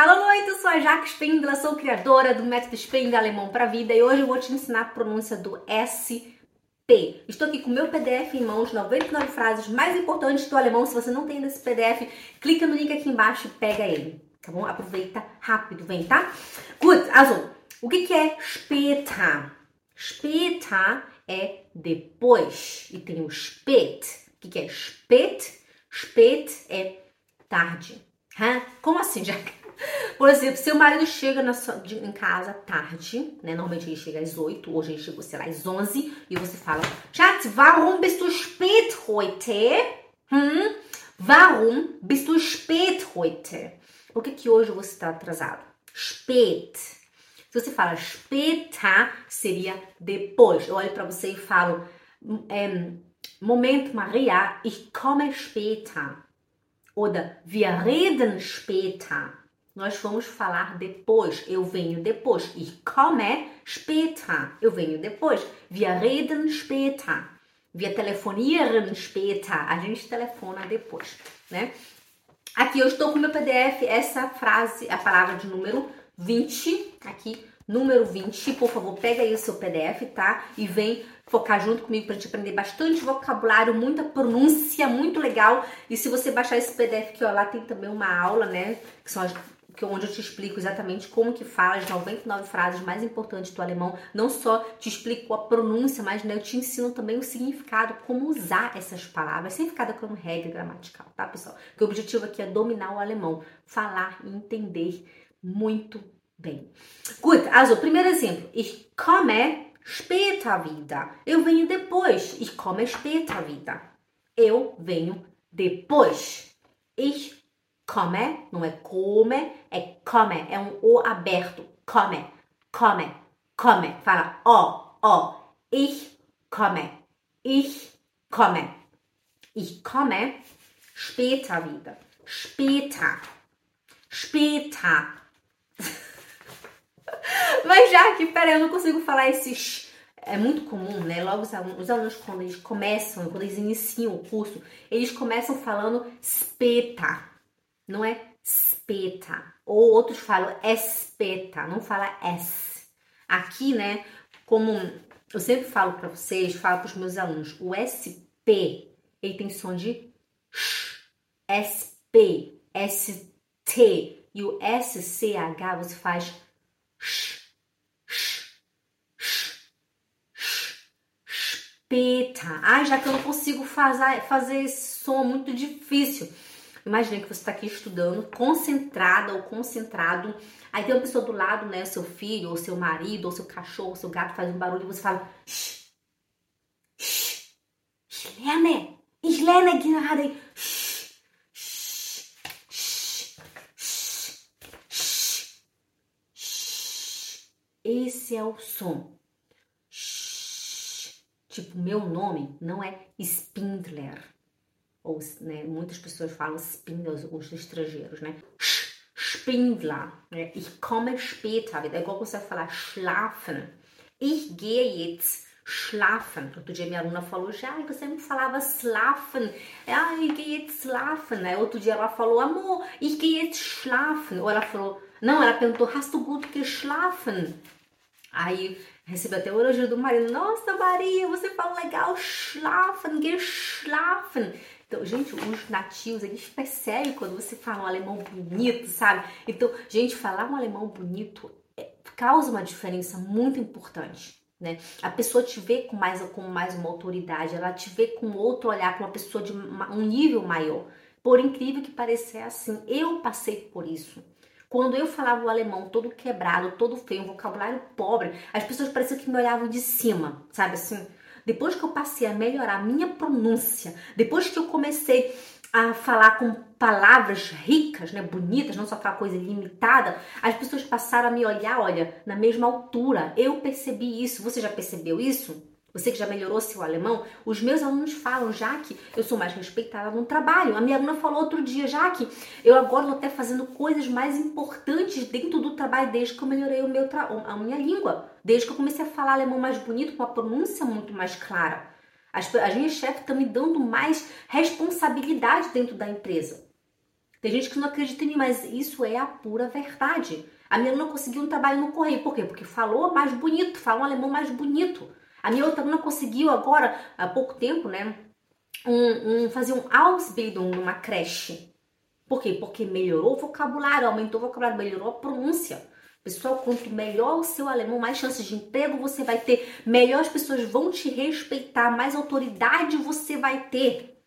Hallo Leute, eu sou a Jaque Spindler, sou criadora do método Spindler Alemão para Vida e hoje eu vou te ensinar a pronúncia do SP. Estou aqui com o meu PDF em mãos, 99 frases mais importantes do alemão. Se você não tem esse PDF, clica no link aqui embaixo e pega ele, tá bom? Aproveita rápido, vem, tá? Gut, also, o que, que é später? Später é depois e tem o spät. O que, que é spät? Spät é tarde. Hã? Como assim, Jaque? Por exemplo, seu marido chega sua, de, em casa tarde, né? Normalmente ele chega às 8, hoje ele chegou, sei lá, às 11, e você fala: Schatz, warum bist du spät heute? Hm? Warum bist du spät heute? Por que, que hoje você está atrasado? Spät. Se você fala später, seria depois. Eu olho para você e falo: é, Moment, Maria, ich komme später. Oder wir reden später. Nós vamos falar depois. Eu venho depois. Ich komme später. Eu venho depois. Wir reden später. Wir telefonieren später. A gente telefona depois, né? Aqui eu estou com meu PDF, essa frase, a palavra de número 20, aqui, número 20. Por favor, pega aí o seu PDF, tá? E vem focar junto comigo para gente aprender bastante vocabulário, muita pronúncia, muito legal. E se você baixar esse PDF aqui, ó, lá tem também uma aula, né? Que são as que onde eu te explico exatamente como que fala as 99 frases mais importantes do alemão. Não só te explico a pronúncia, mas né, eu te ensino também o significado, como usar essas palavras, sem ficar como regra gramatical, tá, pessoal? Porque o objetivo aqui é dominar o alemão, falar e entender muito bem. Gut, also, primeiro exemplo. Ich komme später wieder. Eu venho depois. Ich komme später wieder. Eu venho depois. Ich come, não é come, é come, é um O aberto. Come, come, come. Fala ó, ó. Ich komme, ich komme. Ich komme später wieder. Später. Später. Mas já que, peraí, eu não consigo falar esses é muito comum, né? Logo os alunos, os alunos, quando eles começam, quando eles iniciam o curso, eles começam falando speta não é speta. Ou outros falam espeta, não fala S. Aqui, né, como eu sempre falo para vocês, falo para os meus alunos, o SP, ele tem som de sh, SP, ST. E o SCH você faz sh, sh, sh, sh, espeta. Ai, já que eu não consigo fazer, fazer esse som muito difícil. Imagina que você está aqui estudando, concentrada ou concentrado. Aí tem uma pessoa do lado, né? Seu filho, ou seu marido, ou seu cachorro, ou seu gato faz um barulho e você fala: Shh, shh, ich lerne gerade. Shh, shh, shh, shh, shh. Esse é o som. Shh. Tipo, meu nome não é Spindler ou né, muitas pessoas falam Spindler, os estrangeiros, né? Spindler, né? Ich komme später wieder. É igual você falar schlafen. Ich gehe jetzt schlafen. Outro dia minha aluna falou, já, você não falava schlafen. Ah, ich gehe jetzt schlafen. Aí outro dia ela falou, amor, ich gehe jetzt schlafen. Ou ela falou, não, ela perguntou, hast du gut geschlafen? Aí recebeu até o elogio do marido. Nossa, Maria, você fala legal, schlafen, geschlafen. Então, gente, os nativos, eles percebem quando você fala um alemão bonito, sabe? Então, gente, falar um alemão bonito é, causa uma diferença muito importante. Né? A pessoa te vê com mais, com mais uma autoridade, ela te vê com outro olhar, com uma pessoa de um nível maior. Por incrível que pareça, é assim. Eu passei por isso. Quando eu falava o alemão todo quebrado, todo feio, um vocabulário pobre, as pessoas pareciam que me olhavam de cima, sabe assim? Depois que eu passei a melhorar a minha pronúncia, depois que eu comecei a falar com palavras ricas, né, bonitas, não só aquela coisa limitada, as pessoas passaram a me olhar, olha, na mesma altura. Eu percebi isso. Você já percebeu isso? Você que já melhorou seu alemão, os meus alunos falam, já que eu sou mais respeitada no trabalho. A minha aluna falou outro dia, já que eu agora estou até fazendo coisas mais importantes dentro do trabalho desde que eu melhorei o meu a minha língua, desde que eu comecei a falar alemão mais bonito, com a pronúncia muito mais clara. As, as minhas chefes estão me dando mais responsabilidade dentro da empresa. Tem gente que não acredita em mim, mas isso é a pura verdade. A minha aluna conseguiu um trabalho no correio. Por quê? Porque falou mais bonito, fala um alemão mais bonito. A minha outra aluna conseguiu agora, há pouco tempo, né? Um, um, fazer um Ausbildung numa creche. Por quê? Porque melhorou o vocabulário, aumentou o vocabulário, melhorou a pronúncia. Pessoal, quanto melhor o seu alemão, mais chances de emprego você vai ter, melhor as pessoas vão te respeitar, mais autoridade você vai ter.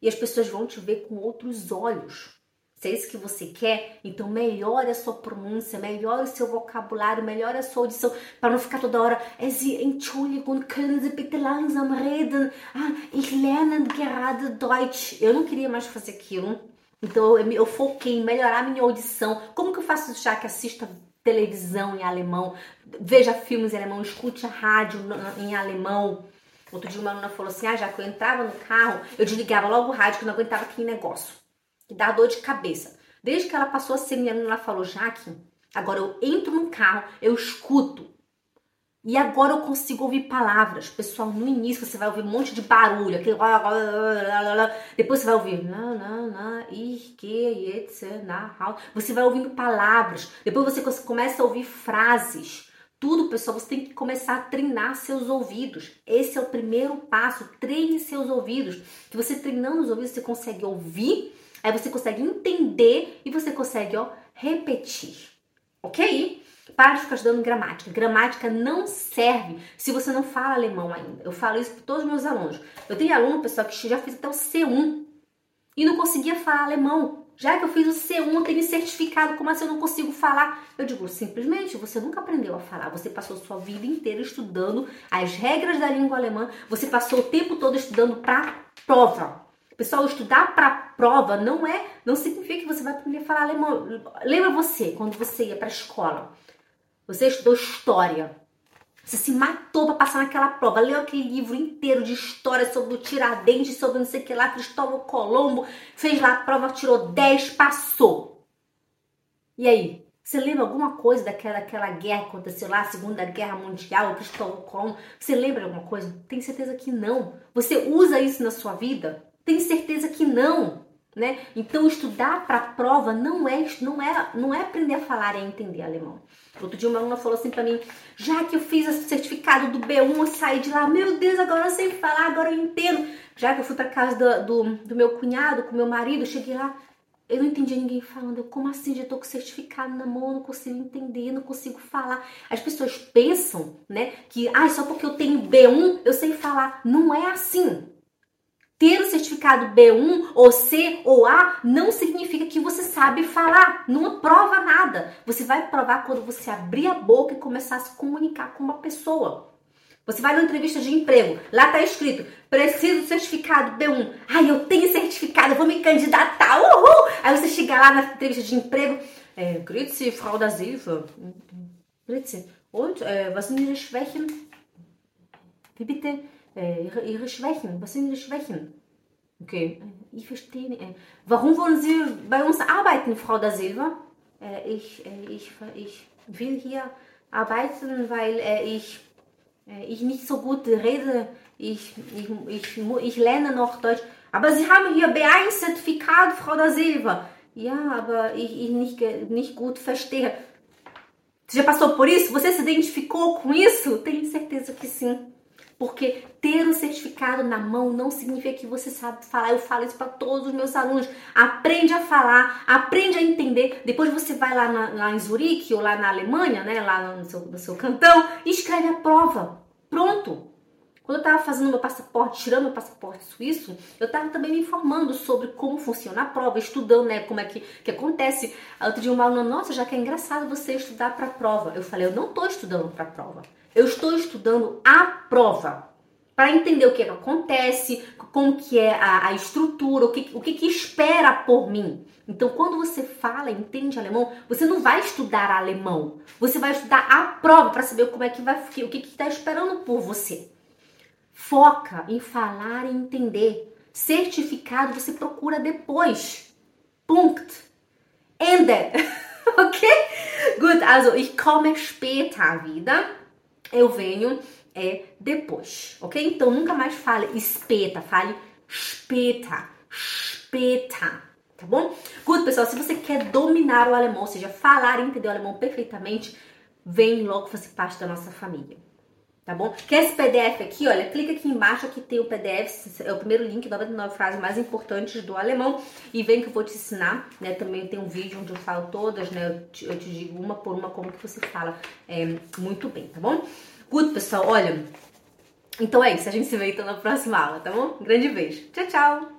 E as pessoas vão te ver com outros olhos. Se é isso que você quer, então melhore a sua pronúncia, melhore o seu vocabulário, melhore a sua audição, para não ficar toda hora, Sie, Entschuldigung, können Sie bitte langsam reden? Ah, ich lerne gerade Deutsch. Eu não queria mais fazer aquilo. Então eu, eu foquei em melhorar a minha audição. Como que eu faço já que assista televisão em alemão, veja filmes em alemão, escute a rádio em alemão. Outro dia uma aluna falou assim, ah, já que eu entrava no carro, eu desligava logo o rádio, que eu não aguentava aquele negócio, que dá dor de cabeça. Desde que ela passou a ser minha aluna, ela falou, Jaque, agora eu entro no carro, eu escuto e agora eu consigo ouvir palavras. Pessoal, no início você vai ouvir um monte de barulho. Aquele... Depois você vai ouvir. Você vai ouvindo palavras. Depois você começa a ouvir frases. Tudo, pessoal, você tem que começar a treinar seus ouvidos. Esse é o primeiro passo. Treine seus ouvidos. Que você treinando os ouvidos, você consegue ouvir, aí você consegue entender e você consegue ó, repetir. Ok? Para de ficar estudando gramática. Gramática não serve se você não fala alemão ainda. Eu falo isso para todos os meus alunos. Eu tenho aluno, pessoal, que já fez até o C1 e não conseguia falar alemão. Já que eu fiz o C1, tenho certificado, como assim eu não consigo falar? Eu digo, simplesmente, você nunca aprendeu a falar. Você passou sua vida inteira estudando as regras da língua alemã. Você passou o tempo todo estudando para prova. Pessoal, estudar para prova não é, não significa que você vai aprender a falar alemão. Lembra você quando você ia para a escola? Você estudou história. Você se matou para passar naquela prova. Leu aquele livro inteiro de história sobre o Tiradentes, sobre não sei o que lá, Cristóvão Colombo. Fez lá a prova, tirou 10, passou. E aí? Você lembra alguma coisa daquela, daquela guerra que aconteceu lá, Segunda Guerra Mundial, Cristóvão Colombo? Você lembra alguma coisa? Tem certeza que não. Você usa isso na sua vida? Tem certeza que não né? Então estudar para a prova não é não é não é aprender a falar e a entender alemão. Outro dia uma aluna falou assim para mim, já que eu fiz o certificado do B1, eu saí de lá, meu Deus, agora eu sei falar, agora eu entendo. Já que eu fui para casa do, do, do, meu cunhado, com meu marido, cheguei lá, eu não entendi ninguém falando. Eu, como assim? Já tô com certificado na mão, não consigo entender, não consigo falar. As pessoas pensam, né, que ah, só porque eu tenho B1 eu sei falar. Não é assim. Ter o certificado B1 ou C ou A não significa que você sabe falar, não prova nada. Você vai provar quando você abrir a boca e começar a se comunicar com uma pessoa. Você vai numa entrevista de emprego, lá tá escrito: preciso do certificado B1. Ai, eu tenho certificado, eu vou me candidatar, uhul! Aí você chega lá na entrevista de emprego: é, Grüezi, Frau da Silva. Grüezi. Und, äh, was sind Ihre Schwächen? Äh, ihre, ihre Schwächen. Was sind ihre Schwächen? Okay, ich verstehe nicht. Warum wollen Sie bei uns arbeiten, Frau da Silva? Äh, ich, äh, ich, ich will hier arbeiten, weil äh, ich, äh, ich nicht so gut rede. Ich, ich, ich, ich lerne noch Deutsch. Aber Sie haben hier B1-Zertifikat, Frau da Silva. Ja, aber ich, ich nicht, nicht gut verstehe. Você já passou por isso? Você se identificou com isso? Tenho certeza que sim. Porque ter o certificado na mão não significa que você sabe falar. Eu falo isso para todos os meus alunos. Aprende a falar, aprende a entender. Depois você vai lá, na, lá em Zurique ou lá na Alemanha, né, lá no seu, no seu cantão, escreve a prova. Pronto. Quando eu estava fazendo meu passaporte, tirando meu passaporte suíço, eu estava também me informando sobre como funciona a prova, estudando, né, como é que, que acontece. Outro dia uma aluna, nossa, já que é engraçado você estudar para a prova. Eu falei, eu não estou estudando para a prova. Eu estou estudando a prova para entender o que, é que, acontece, como que é a, a estrutura, o, que, o que, que espera por mim. Então, quando você fala, entende alemão, você não vai estudar alemão. Você vai estudar a prova para saber como é que vai, o que está esperando por você. Foca em falar e entender. Certificado você procura depois. Punkt. Ende. ok? Gut, also ich komme später wieder eu venho é depois, ok? Então nunca mais fale espeta, fale espeta, espeta, tá bom? Good, pessoal, se você quer dominar o alemão, ou seja, falar e entender o alemão perfeitamente, vem logo fazer parte da nossa família. Tá bom? Quer esse PDF aqui? Olha, clica aqui embaixo que tem o PDF, é o primeiro link, 99 frases mais importantes do alemão. E vem que eu vou te ensinar, né? Também tem um vídeo onde eu falo todas, né? Eu te, eu te digo uma por uma como que você fala é, muito bem, tá bom? Good, pessoal, olha. Então é isso, a gente se vê então na próxima aula, tá bom? Grande beijo. Tchau, tchau!